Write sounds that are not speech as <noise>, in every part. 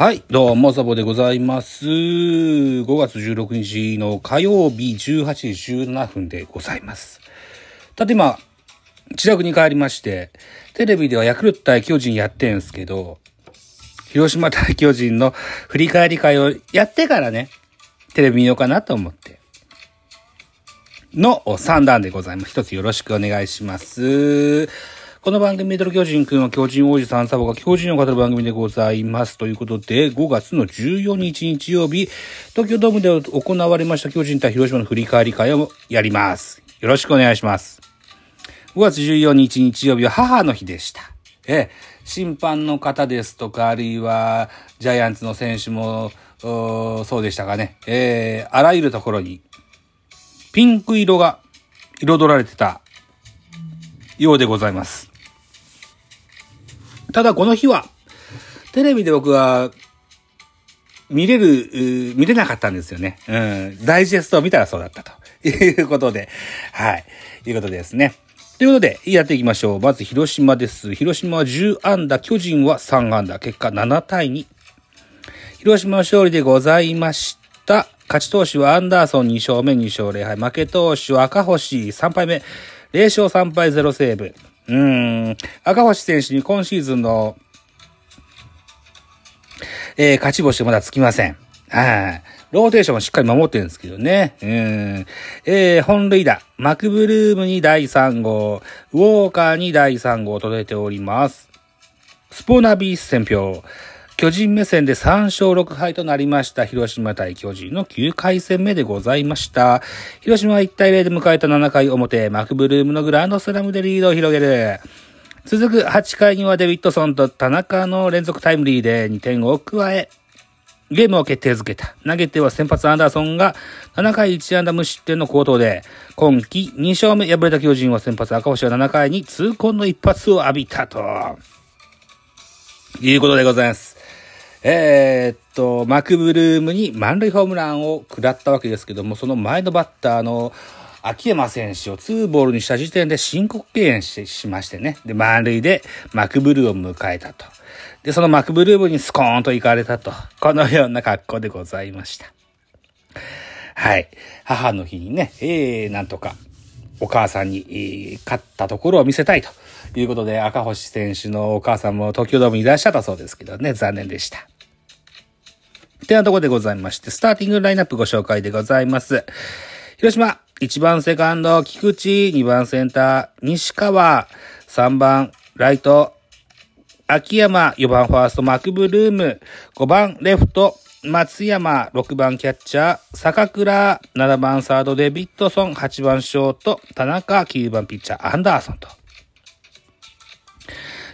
はい、どうも、サボでございます。5月16日の火曜日18時17分でございます。ただ今、自宅に帰りまして、テレビではヤクルト対巨人やってんすけど、広島対巨人の振り返り会をやってからね、テレビ見ようかなと思って。の3段でございます。一つよろしくお願いします。この番組、ミドル巨人くんは巨人王子さんサボが巨人を語る番組でございます。ということで、5月の14日日曜日、東京ドームで行われました巨人対広島の振り返り会をやります。よろしくお願いします。5月14日日曜日は母の日でした。ええ、審判の方ですとか、あるいは、ジャイアンツの選手も、そうでしたかね。ええ、あらゆるところに、ピンク色が彩られてたようでございます。ただこの日は、テレビで僕は、見れる、見れなかったんですよね。うん。ダイジェストを見たらそうだったと。<laughs> いうことで、はい。いうことですね。ということで、やっていきましょう。まず、広島です。広島は10安打、巨人は3安打。結果7対2。広島の勝利でございました。勝ち投手はアンダーソン2勝目2勝0敗。負け投手は赤星3敗目。0勝3敗0セーブ。うん。赤星選手に今シーズンの、えー勝ち星はまだつきません。はい。ローテーションもしっかり守ってるんですけどね。うん。えー、本塁打。マクブルームに第3号。ウォーカーに第3号届いております。スポナビース選票。巨人目線で3勝6敗となりました。広島対巨人の9回戦目でございました。広島は1対0で迎えた7回表、マクブルームのグランドスラムでリードを広げる。続く8回にはデビッドソンと田中の連続タイムリーで2点を加え、ゲームを決定づけた。投げては先発アンダーソンが7回1安打無失点の好投で、今季2勝目敗れた巨人は先発赤星は7回に痛恨の一発を浴びたと。いうことでございます。えーっと、マクブルームに満塁ホームランを食らったわけですけども、その前のバッターの秋山選手をツーボールにした時点で申告敬遠ししましてね。で、満塁でマクブルーを迎えたと。で、そのマクブルームにスコーンと行かれたと。このような格好でございました。はい。母の日にね、えー、なんとか、お母さんに、えー勝ったところを見せたいということで、赤星選手のお母さんも東京ドームにいらっしゃったそうですけどね、残念でした。てなところでございまして、スターティングラインナップご紹介でございます。広島、1番セカンド、菊池、2番センター、西川、3番ライト、秋山、4番ファースト、マクブルーム、5番レフト、松山、6番キャッチャー、坂倉、7番サード、デビッドソン、8番ショート、田中、9番ピッチャー、アンダーソンと。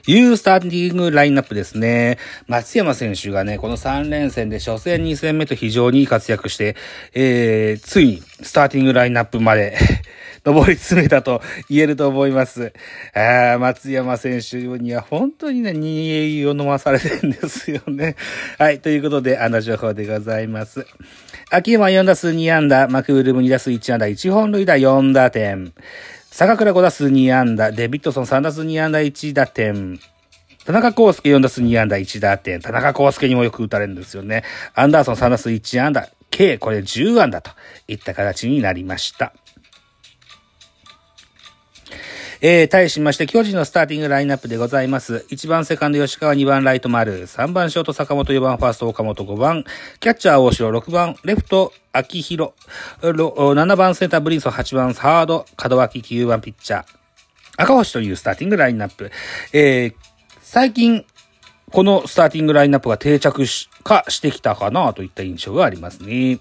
いうスターティングラインナップですね。松山選手がね、この3連戦で初戦2戦目と非常に活躍して、えー、ついにスターティングラインナップまで <laughs> 上り詰めたと言えると思います。あー松山選手には本当にね、2位を飲まされてるんですよね。<laughs> はい、ということで、あの情報でございます。秋山4打数2安打、マクブルーム2打数1安打、1本塁打4打点。坂倉5打数2安打、デビッドソン3打数2安打1打点。田中康介4打数2安打1打点。田中康介にもよく打たれるんですよね。アンダーソン3打数1安打。計これ10安打といった形になりました。えー、対しまして、巨人のスターティングラインナップでございます。1番セカンド吉川、2番ライト丸、3番ショート坂本、4番ファースト岡本、5番。キャッチャー大城、6番。レフト秋広、7番センターブリンソン、8番。サード門脇、9番。ピッチャー。赤星というスターティングラインナップ。えー、最近、このスターティングラインナップが定着し、化してきたかなといった印象がありますね。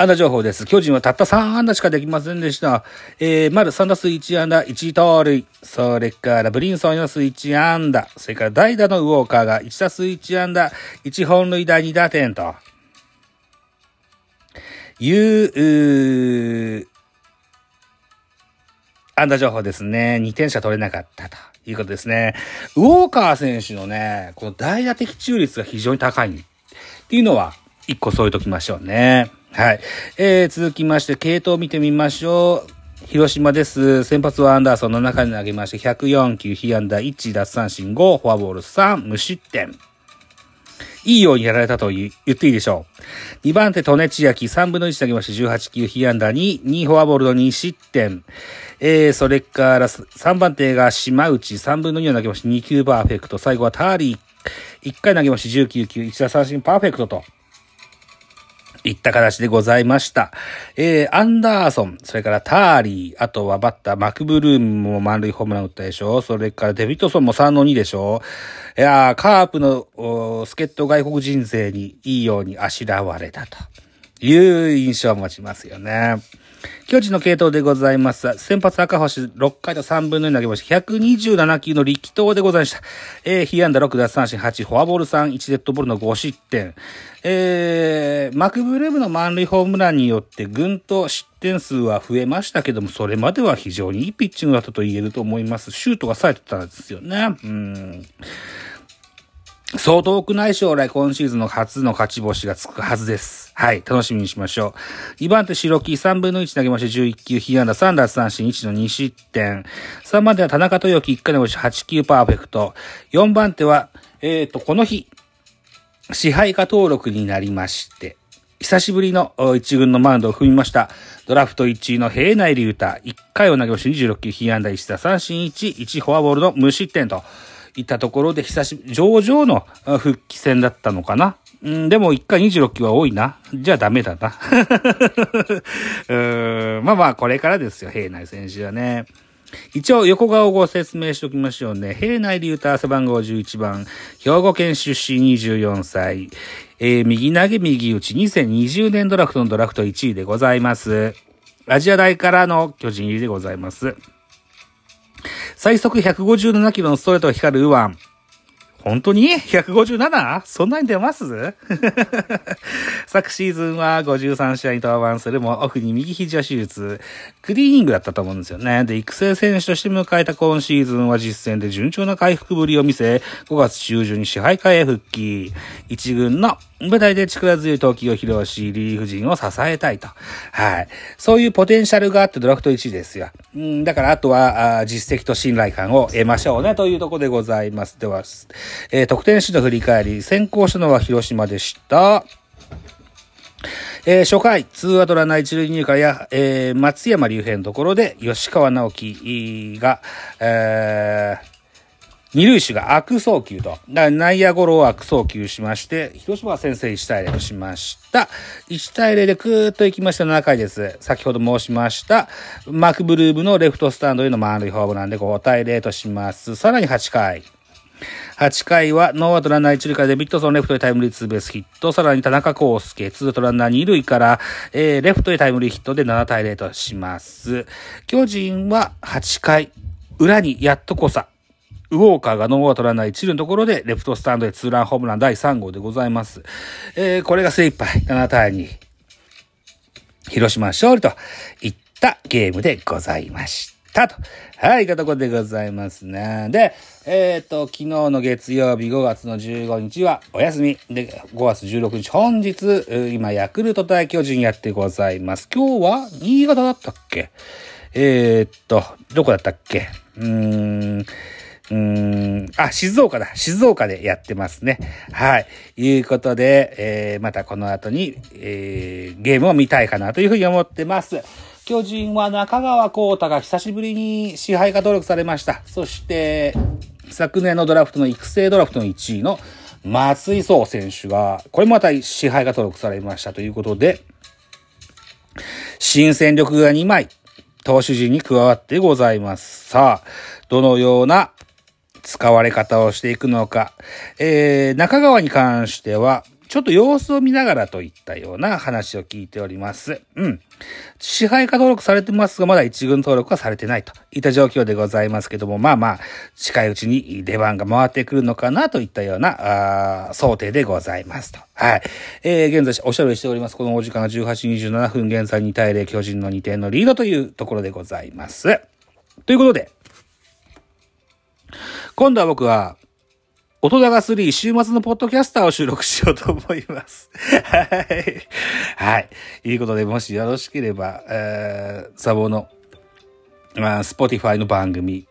安打情報です。巨人はたった3安打しかできませんでした。えー、丸3打数1安打、1盗塁。それから、ブリンソン4打数1安打。それから、代打のウォーカーが1打数1安打、1本塁打2打点と。いう、う安打情報ですね。2点しか取れなかったということですね。ウォーカー選手のね、この代打的中率が非常に高いっていうのは、一個添えときましょうね。はい。えー、続きまして、系統を見てみましょう。広島です。先発はアンダーソン7回に投げまして、104球、被安打1、奪三振5、フォアボール3、無失点。いいようにやられたと言っていいでしょう。2番手、トネチヤキ、3分の1投げまして、18球、被安打2、2フォアボールの2失点。えー、それから3番手が島内、3分の2を投げまして、2球パーフェクト。最後はターリー、1回投げまして19球、1打三振パーフェクトと。いった形でございました。えー、アンダーソン、それからターリー、あとはバッター、マクブルームも満塁ホームラン打ったでしょそれからデビットソンも3の2でしょいやー、カープの助っ人外国人勢にいいようにあしらわれたという印象を持ちますよね。巨人の系統でございます。先発赤星6回と3分の2投げました127球の力投でございました。えー、被安打6奪三振8、フォアボール3、1デッドボールの5失点。えー、マクブルームの満塁ホームランによってぐんと失点数は増えましたけども、それまでは非常にいいピッチングだったと言えると思います。シュートが冴えてたんですよね。うん。相当くない将来今シーズンの初の勝ち星がつくはずです。はい、楽しみにしましょう。2番手白木3分の1投げまして11球、被安打3奪三振1の2失点。3番手は田中豊樹1回の星8球パーフェクト。4番手は、えっ、ー、と、この日、支配下登録になりまして、久しぶりの一軍のマウンドを踏みました。ドラフト1位の平内隆太、1回を投げまして26球、被安打1打三振1、1フォアボールの無失点と。いったところで久しぶり、上々の復帰戦だったのかな。うん、でも1回26球は多いな。じゃあダメだな。<laughs> うんまあまあ、これからですよ、平内選手はね。一応、横顔をご説明しておきましょうね。平内竜太背番号11番、兵庫県出身24歳、えー、右投げ右打ち2020年ドラフトのドラフト1位でございます。アジア大からの巨人入りでございます。最速157キロのストレートが光るウワン。本当に ?157? そんなに出ます？<laughs> 昨シーズンは53試合に登板するもオフに右肘を手術。クリーニングだったと思うんですよね。で、育成選手として迎えた今シーズンは実戦で順調な回復ぶりを見せ、5月中旬に支配下へ復帰。一軍の舞台で力強い投球を披露し、リリーフ陣を支えたいと。はい。そういうポテンシャルがあってドラフト1位ですよ。うん、だからあとはあ実績と信頼感を得ましょうねというところでございます。では、えー、得点手の振り返り、先行したのは広島でした。えー、初回、ツーアドラナ一塁二塁からや、えー、松山隆平のところで、吉川直樹が、えー、二塁手が悪送球と、内野ゴロを悪送球しまして、広島は先制1対0としました。1対0でクーッと行きました7回です。先ほど申しました、マクブルームのレフトスタンドへの満塁ホームランで5対0とします。さらに8回。8回はノーアウトランナー1塁からデビッドソンレフトへタイムリーツーベースヒット。さらに田中広輔、ツーアウトランナー2塁から、えー、レフトへタイムリーヒットで7対0とします。巨人は8回、裏にやっとこさ、ウォーカーがノーアウトランナー一塁のところで、レフトスタンドへツーランホームラン第3号でございます。えー、これが精一杯、7対2。広島勝利といったゲームでございました。と。はい、いたとこでございますね。で、えっ、ー、と、昨日の月曜日5月の15日はお休み。で、5月16日本日、今、ヤクルト対巨人やってございます。今日は新潟だったっけ？えっ、と、どこだったっけ？うーん。うーん、あ、静岡だ。静岡でやってますね。はい。いうことで、えー、またこの後に、えー、ゲームを見たいかなというふうに思ってます。巨人は中川幸太が久しぶりに支配下登録されました。そして、昨年のドラフトの育成ドラフトの1位の松井壮選手が、これもまた支配下登録されましたということで、新戦力が2枚、投手陣に加わってございます。さあ、どのような使われ方をしていくのか。えー、中川に関しては、ちょっと様子を見ながらといったような話を聞いております。うん。支配下登録されてますが、まだ一軍登録はされてないといった状況でございますけども、まあまあ、近いうちに出番が回ってくるのかなといったような、あ想定でございますと。はい。えー、現在おしゃべりしております。このお時間が18、27分、現在2対0、巨人の2点のリードというところでございます。ということで、今度は僕は、音高3週末のポッドキャスターを収録しようと思います。<laughs> はい。はい。いうことで、もしよろしければ、えー、サボの、まあ、 Spotify の番組、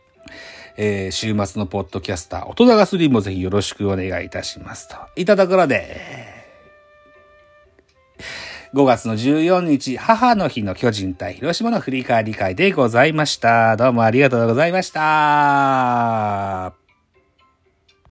えー、週末のポッドキャスター、音高3もぜひよろしくお願いいたしますと。いただくので、5月の14日、母の日の巨人対広島の振り返り会でございました。どうもありがとうございました。